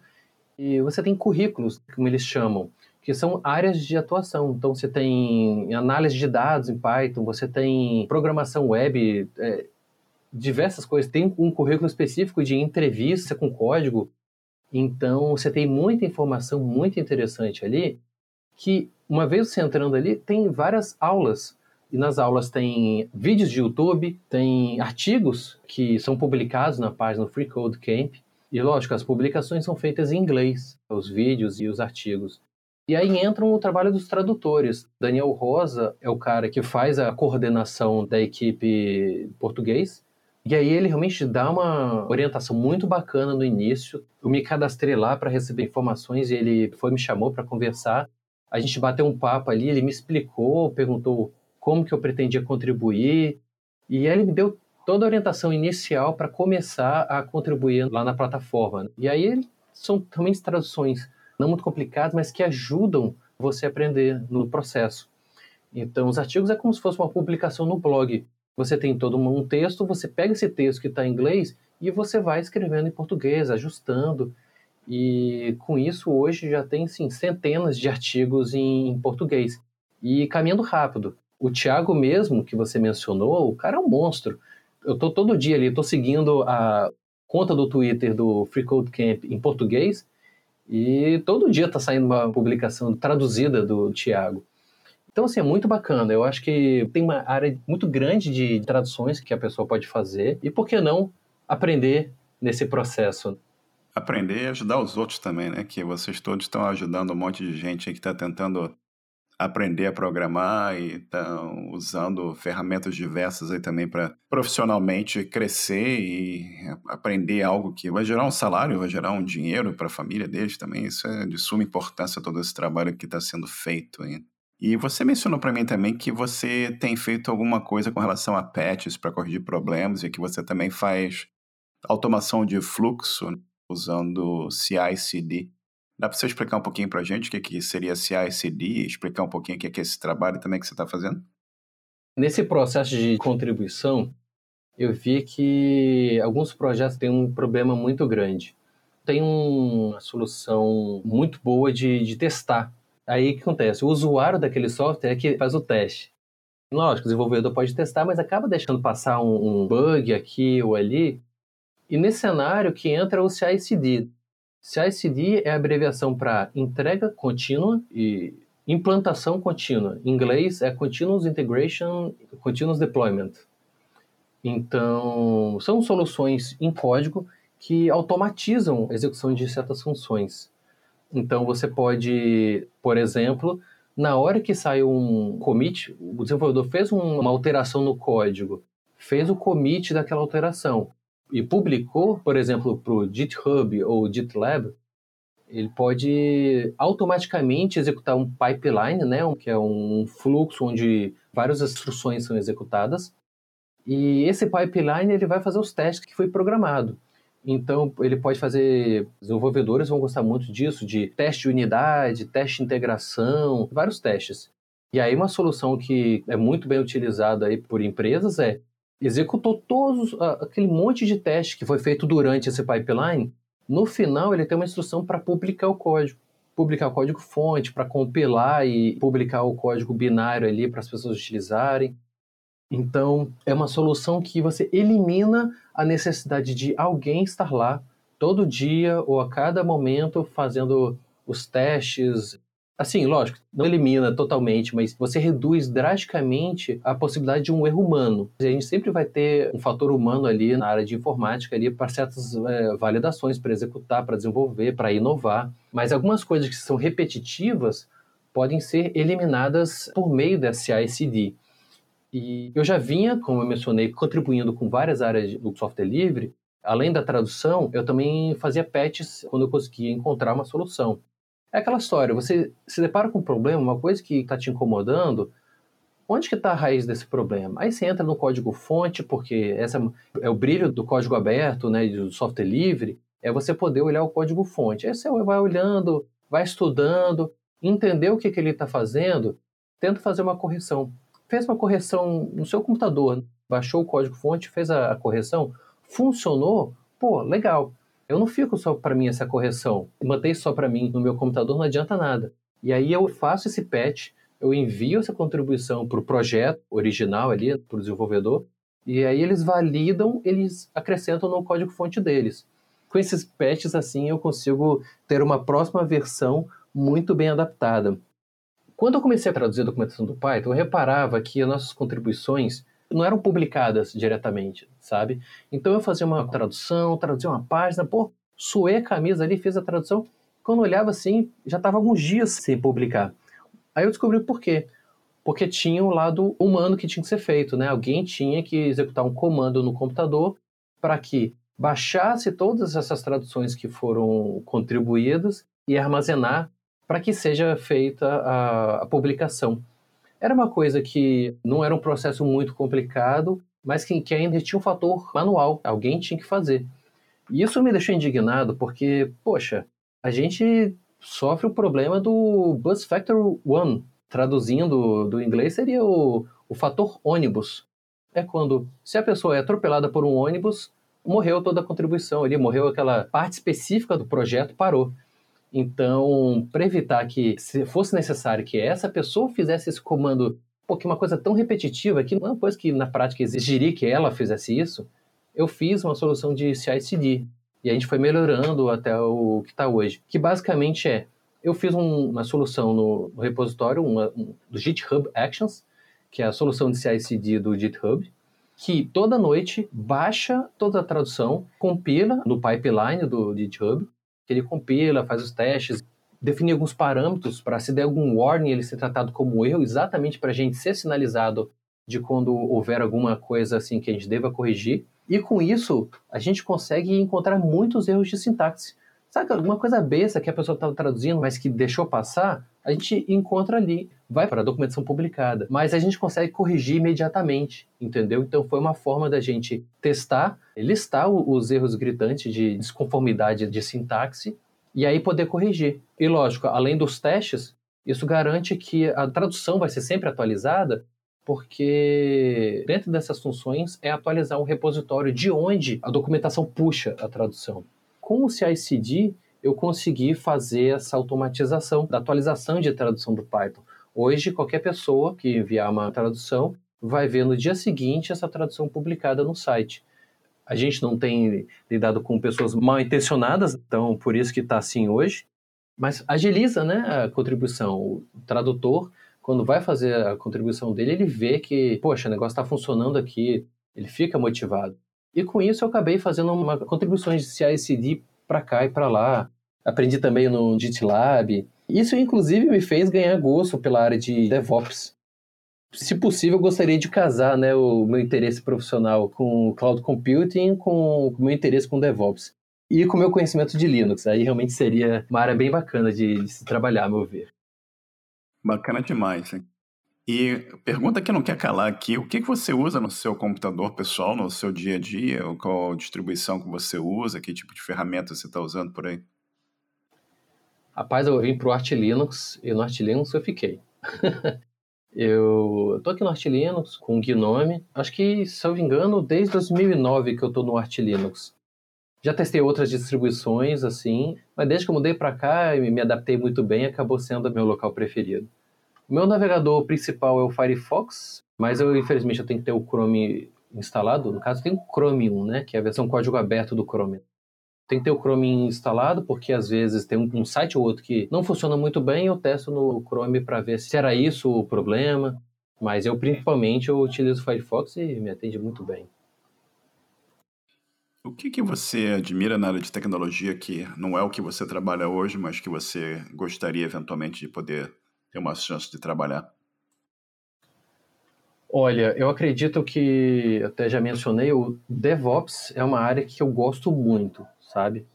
E você tem currículos, como eles chamam que são áreas de atuação. Então, você tem análise de dados em Python, você tem programação web, é, diversas coisas. Tem um currículo específico de entrevista com código. Então, você tem muita informação muito interessante ali, que uma vez você entrando ali, tem várias aulas. E nas aulas tem vídeos de YouTube, tem artigos que são publicados na página Free Code Camp. E lógico, as publicações são feitas em inglês, os vídeos e os artigos. E aí entra o trabalho dos tradutores. Daniel Rosa é o cara que faz a coordenação da equipe português. E aí ele realmente dá uma orientação muito bacana no início. Eu me cadastrei lá para receber informações e ele foi me chamou para conversar. A gente bateu um papo ali, ele me explicou, perguntou como que eu pretendia contribuir. E aí ele me deu toda a orientação inicial para começar a contribuir lá na plataforma. E aí são também traduções não muito complicados, mas que ajudam você a aprender no processo. Então, os artigos é como se fosse uma publicação no blog. Você tem todo um texto, você pega esse texto que está em inglês e você vai escrevendo em português, ajustando. E com isso, hoje já tem sim, centenas de artigos em português. E caminhando rápido. O Thiago mesmo, que você mencionou, o cara é um monstro. Eu estou todo dia ali, estou seguindo a conta do Twitter do Free Code Camp em português e todo dia está saindo uma publicação traduzida do Tiago. Então, assim, é muito bacana. Eu acho que tem uma área muito grande de traduções que a pessoa pode fazer. E por que não aprender nesse processo? Aprender e ajudar os outros também, né? Que vocês todos estão ajudando um monte de gente que está tentando aprender a programar e estão usando ferramentas diversas aí também para profissionalmente crescer e aprender algo que vai gerar um salário, vai gerar um dinheiro para a família deles também. Isso é de suma importância todo esse trabalho que está sendo feito. Hein? E você mencionou para mim também que você tem feito alguma coisa com relação a patches para corrigir problemas e que você também faz automação de fluxo usando CI/CD. Dá para você explicar um pouquinho para a gente o que, que seria CI/CD, explicar um pouquinho o que é esse trabalho também que você está fazendo? Nesse processo de contribuição, eu vi que alguns projetos têm um problema muito grande. Tem uma solução muito boa de, de testar. Aí o que acontece? O usuário daquele software é que faz o teste. Lógico, o desenvolvedor pode testar, mas acaba deixando passar um, um bug aqui ou ali. E nesse cenário que entra o CI/CD. CI/CD é a abreviação para entrega contínua e implantação contínua. Em inglês é Continuous Integration, Continuous Deployment. Então, são soluções em código que automatizam a execução de certas funções. Então, você pode, por exemplo, na hora que sai um commit, o desenvolvedor fez uma alteração no código, fez o commit daquela alteração e publicou, por exemplo, para o GitHub ou GitLab, ele pode automaticamente executar um pipeline, né, que é um fluxo onde várias instruções são executadas, e esse pipeline ele vai fazer os testes que foi programado. Então, ele pode fazer. Desenvolvedores vão gostar muito disso, de teste de unidade, teste de integração, vários testes. E aí uma solução que é muito bem utilizada aí por empresas é executou todos aquele monte de teste que foi feito durante esse pipeline. No final ele tem uma instrução para publicar o código, publicar o código fonte, para compilar e publicar o código binário ali para as pessoas utilizarem. Então é uma solução que você elimina a necessidade de alguém estar lá todo dia ou a cada momento fazendo os testes. Assim, lógico, não elimina totalmente, mas você reduz drasticamente a possibilidade de um erro humano. A gente sempre vai ter um fator humano ali na área de informática ali para certas é, validações, para executar, para desenvolver, para inovar. Mas algumas coisas que são repetitivas podem ser eliminadas por meio da CI/CD. E eu já vinha, como eu mencionei, contribuindo com várias áreas do software livre, Além da tradução, eu também fazia patches quando eu conseguia encontrar uma solução. É aquela história, você se depara com um problema, uma coisa que está te incomodando, onde que está a raiz desse problema? Aí você entra no código fonte, porque essa é o brilho do código aberto, né, do software livre, é você poder olhar o código fonte. Aí você vai olhando, vai estudando, entender o que, que ele está fazendo, tenta fazer uma correção. Fez uma correção no seu computador, baixou o código fonte, fez a, a correção, funcionou, pô, legal. Eu não fico só para mim essa correção. Manter só para mim no meu computador não adianta nada. E aí eu faço esse patch, eu envio essa contribuição para o projeto original ali, para o desenvolvedor, e aí eles validam, eles acrescentam no código-fonte deles. Com esses patches assim, eu consigo ter uma próxima versão muito bem adaptada. Quando eu comecei a traduzir a documentação do Python, eu reparava que as nossas contribuições não eram publicadas diretamente, sabe? Então eu fazia uma tradução, traduzia uma página, pô, suei a camisa ali, fiz a tradução. Quando olhava assim, já estava alguns dias sem publicar. Aí eu descobri por quê. Porque tinha o lado humano que tinha que ser feito, né? Alguém tinha que executar um comando no computador para que baixasse todas essas traduções que foram contribuídas e armazenar para que seja feita a, a publicação. Era uma coisa que não era um processo muito complicado, mas que, que ainda tinha um fator manual, alguém tinha que fazer. E isso me deixou indignado porque, poxa, a gente sofre o problema do bus factor one. Traduzindo do inglês seria o, o fator ônibus. É quando, se a pessoa é atropelada por um ônibus, morreu toda a contribuição ali, morreu aquela parte específica do projeto, parou. Então, para evitar que, se fosse necessário que essa pessoa fizesse esse comando, porque uma coisa tão repetitiva que não é uma coisa que na prática exigiria que ela fizesse isso, eu fiz uma solução de CI/CD e a gente foi melhorando até o que está hoje, que basicamente é eu fiz um, uma solução no, repositório uma, um, do GitHub Actions, que é a solução de CI/CD do GitHub, que toda noite baixa toda a tradução, compila no pipeline do GitHub ele compila, faz os testes, define alguns parâmetros para se der algum warning ele ser tratado como erro, exatamente para a gente ser sinalizado de quando houver alguma coisa assim que a gente deva corrigir. E com isso, a gente consegue encontrar muitos erros de sintaxe. Sabe alguma coisa besta que a pessoa estava traduzindo, mas que deixou passar, a gente encontra ali, vai para a documentação publicada, mas a gente consegue corrigir imediatamente, entendeu? Então foi uma forma da gente testar, listar os erros gritantes de desconformidade de sintaxe e aí poder corrigir. E lógico, além dos testes, isso garante que a tradução vai ser sempre atualizada, porque dentro dessas funções é atualizar um repositório de onde a documentação puxa a tradução com o CI/CD eu consegui fazer essa automatização da atualização de tradução do Python. Hoje, qualquer pessoa que enviar uma tradução vai ver no dia seguinte essa tradução publicada no site. A gente não tem lidado com pessoas mal intencionadas, então por isso que está assim hoje, mas agiliza né, a contribuição. O tradutor, quando vai fazer a contribuição dele, ele vê que, poxa, o negócio está funcionando aqui, ele fica motivado. E com isso eu acabei fazendo uma contribuições de CI/CD para cá e para lá. Aprendi também no GitLab. Isso inclusive me fez ganhar gosto pela área de DevOps. Se possível, eu gostaria de casar né, o meu interesse profissional com Cloud Computing com o meu interesse com DevOps. E com o meu conhecimento de Linux. Aí realmente seria uma área bem bacana de, de se trabalhar, a meu ver. Bacana demais, hein? E pergunta que não quer calar aqui, o que, você usa no seu computador pessoal, no seu dia a dia? Qual distribuição que você usa? Que tipo de ferramenta você está usando por aí? Rapaz, eu vim pro Arch Linux e no Arch Linux eu fiquei. Eu estou aqui no Arch Linux com o Gnome. Acho que, se eu me engano, desde 2009 que eu estou no Arch Linux. Já testei outras distribuições, assim, mas desde que eu mudei para cá e me adaptei muito bem, acabou sendo meu local preferido. Meu navegador principal é o Firefox, mas eu, infelizmente, eu tenho que ter o Chrome instalado. No caso, tem o Chromium, né, que é a versão código aberto do Chrome. Tem que ter o Chrome instalado, porque às vezes tem um, um site ou outro que não funciona muito bem, eu testo no Chrome para ver se era isso o problema. Mas eu, principalmente, eu utilizo o Firefox e me atende muito bem. O que, que você admira na área de tecnologia que não é o que você trabalha hoje, mas que você gostaria eventualmente de poder ter uma chance de trabalhar? Olha, eu acredito que, até já mencionei, o DevOps é uma área que eu gosto muito sabe?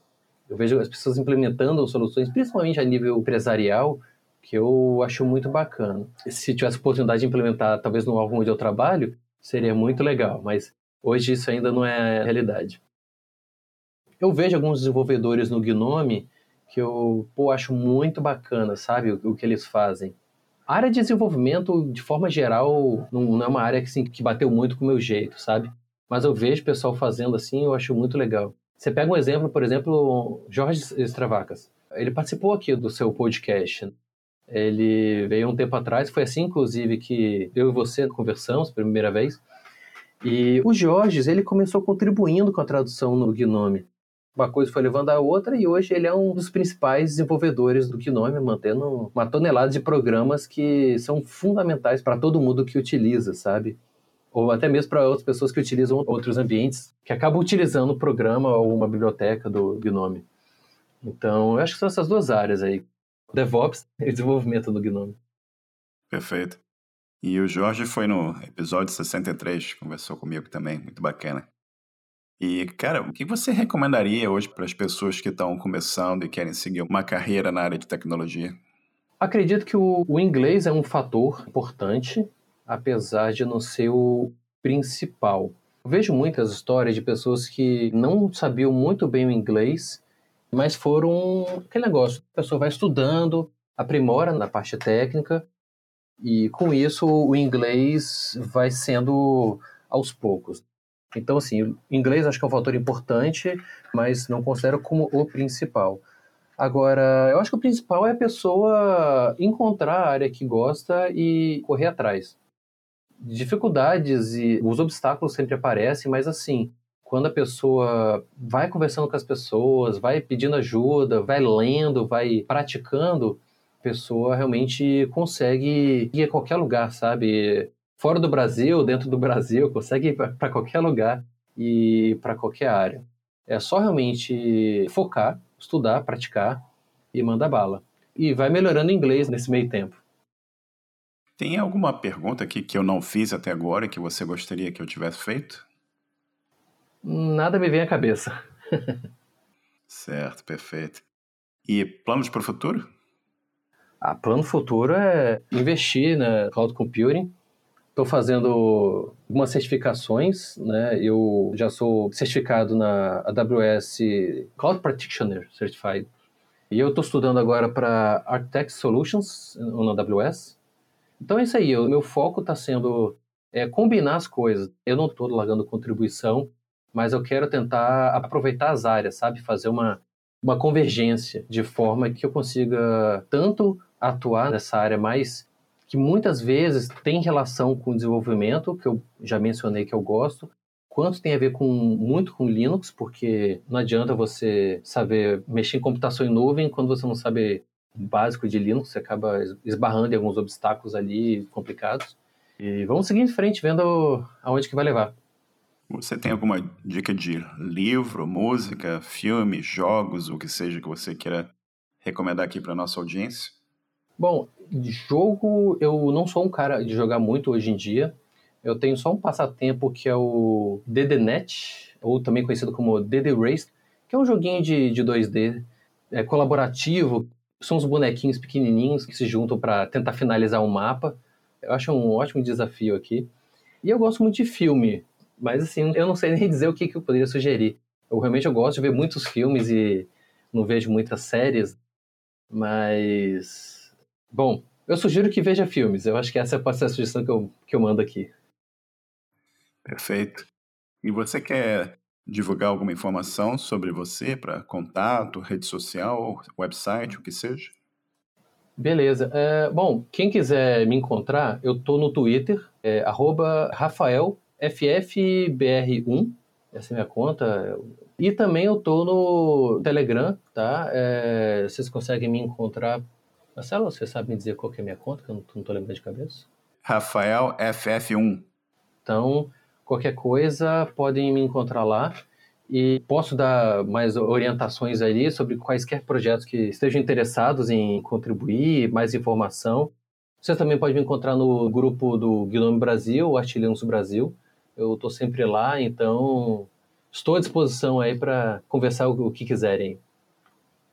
Eu vejo as pessoas implementando soluções, principalmente a nível empresarial, que eu acho muito bacana. Se tivesse oportunidade de implementar, talvez no algo onde eu trabalho, seria muito legal, mas hoje isso ainda não é realidade. Eu vejo alguns desenvolvedores no Gnome que eu pô, acho muito bacana, sabe, o, o, que eles fazem. A área de desenvolvimento, de forma geral, não, não é uma área que, assim, que bateu muito com o meu jeito, sabe? Mas eu vejo o pessoal fazendo assim, eu acho muito legal. Você pega um exemplo, por exemplo, Jorge Estravacas. Ele participou aqui do seu podcast. Ele veio um tempo atrás, foi assim, inclusive, que eu e você conversamos pela primeira vez. E o Jorge, ele começou contribuindo com a tradução no Gnome. Uma coisa foi levando a outra e hoje ele é um dos principais desenvolvedores do Gnome, mantendo uma tonelada de programas que são fundamentais para todo mundo que utiliza, sabe? ou até mesmo para outras pessoas que utilizam outros ambientes, que acabam utilizando o programa ou uma biblioteca do Gnome. Então, eu acho que são essas duas áreas aí, DevOps e desenvolvimento do Gnome. Perfeito. E o Jorge foi no episódio 63, conversou comigo também, muito bacana. E, cara, o que você recomendaria hoje para as pessoas que estão começando e querem seguir uma carreira na área de tecnologia? Acredito que o, o inglês é um fator importante apesar de não ser o principal. Eu vejo muitas histórias de pessoas que não sabiam muito bem o inglês, mas foram aquele negócio: a pessoa vai estudando, aprimora na parte técnica, e com isso o inglês vai sendo aos poucos. Então, assim, inglês acho que é um fator importante, mas não considero como o principal. Agora, eu acho que o principal é a pessoa encontrar a área que gosta e correr atrás dificuldades e os obstáculos sempre aparecem, mas assim, quando a pessoa vai conversando com as pessoas, vai pedindo ajuda, vai lendo, vai praticando, a pessoa realmente consegue ir a qualquer lugar, sabe? Fora do Brasil, dentro do Brasil, consegue ir para qualquer lugar e para qualquer área. É só realmente focar, estudar, praticar e mandar bala. E vai melhorando o inglês nesse meio tempo. Tem alguma pergunta aqui que eu não fiz até agora que você gostaria que eu tivesse feito? Nada me vem à cabeça. certo, perfeito. E planos para o futuro? Ah, plano futuro é investir na cloud computing. Estou fazendo algumas certificações, né? Eu já sou certificado na AWS Cloud Practitioner Certified. E eu estou estudando agora para Architect Solutions na AWS. Então é isso aí, o meu foco está sendo é, combinar as coisas. Eu não estou largando contribuição, mas eu quero tentar aproveitar as áreas, sabe? Fazer uma, uma convergência de forma que eu consiga tanto atuar nessa área mais que muitas vezes tem relação com o desenvolvimento, que eu já mencionei que eu gosto, quanto tem a ver com muito com Linux, porque não adianta você saber mexer em computação em nuvem quando você não sabe básico de Linux, você acaba esbarrando em alguns obstáculos ali complicados. E vamos seguir em frente, vendo aonde que vai levar. Você tem alguma dica de livro, música, filme, jogos, o que seja que você queira recomendar aqui para nossa audiência? Bom, jogo, eu não sou um cara de jogar muito hoje em dia. Eu tenho só um passatempo que é o DDNet, ou também conhecido como DD Race, que é um joguinho de, de 2D é, colaborativo, são os bonequinhos pequenininhos que se juntam para tentar finalizar um mapa. Eu acho um ótimo desafio aqui. E eu gosto muito de filme, mas assim, eu não sei nem dizer o que, que eu poderia sugerir. Eu realmente eu gosto de ver muitos filmes e não vejo muitas séries, mas bom, Eu sugiro que veja filmes. Eu acho que essa pode ser a sugestão que eu, que eu mando aqui. Perfeito. E você quer divulgar alguma informação sobre você para contato, rede social, website, o que seja? Beleza. É, bom, quem quiser me encontrar, eu tô no Twitter, é, RafaelFFBR1, essa é a minha conta. E também eu tô no Telegram, tá? É, vocês conseguem me encontrar. Marcelo, você sabe me dizer qual que é a minha conta, que eu não, não tô lembrando de cabeça? Rafael FF1. Então, qualquer coisa, podem me encontrar lá e posso dar mais orientações ali sobre quaisquer projetos que estejam interessados em contribuir, mais informação. Você também pode me encontrar no grupo do Gnome Brasil, Artilhanos Brasil. Eu estou sempre lá, então estou à disposição aí para conversar o que quiserem.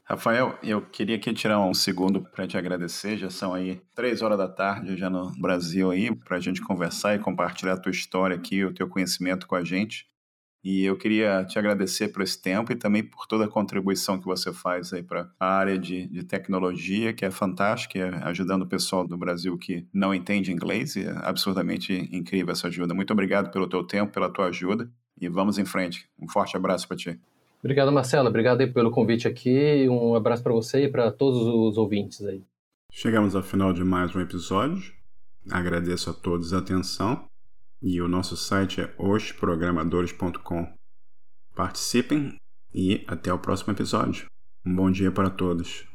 Rafael, eu queria aqui tirar um segundo para te agradecer. Já são aí três horas da tarde já no Brasil aí para a gente conversar e compartilhar a tua história aqui, o teu conhecimento com a gente. E eu queria te agradecer por esse tempo e também por toda a contribuição que você faz aí para a área de, de, tecnologia, que é fantástica, é ajudando o pessoal do Brasil que não entende inglês. E é absurdamente incrível essa ajuda. Muito obrigado pelo teu tempo, pela tua ajuda e vamos em frente. Um forte abraço para ti. Obrigado, Marcelo. Obrigado aí pelo convite aqui. Um abraço para você e para todos os ouvintes aí. Chegamos ao final de mais um episódio. Agradeço a todos a atenção e o nosso site é osprogramadores.com. Participem e até o próximo episódio. Um bom dia para todos.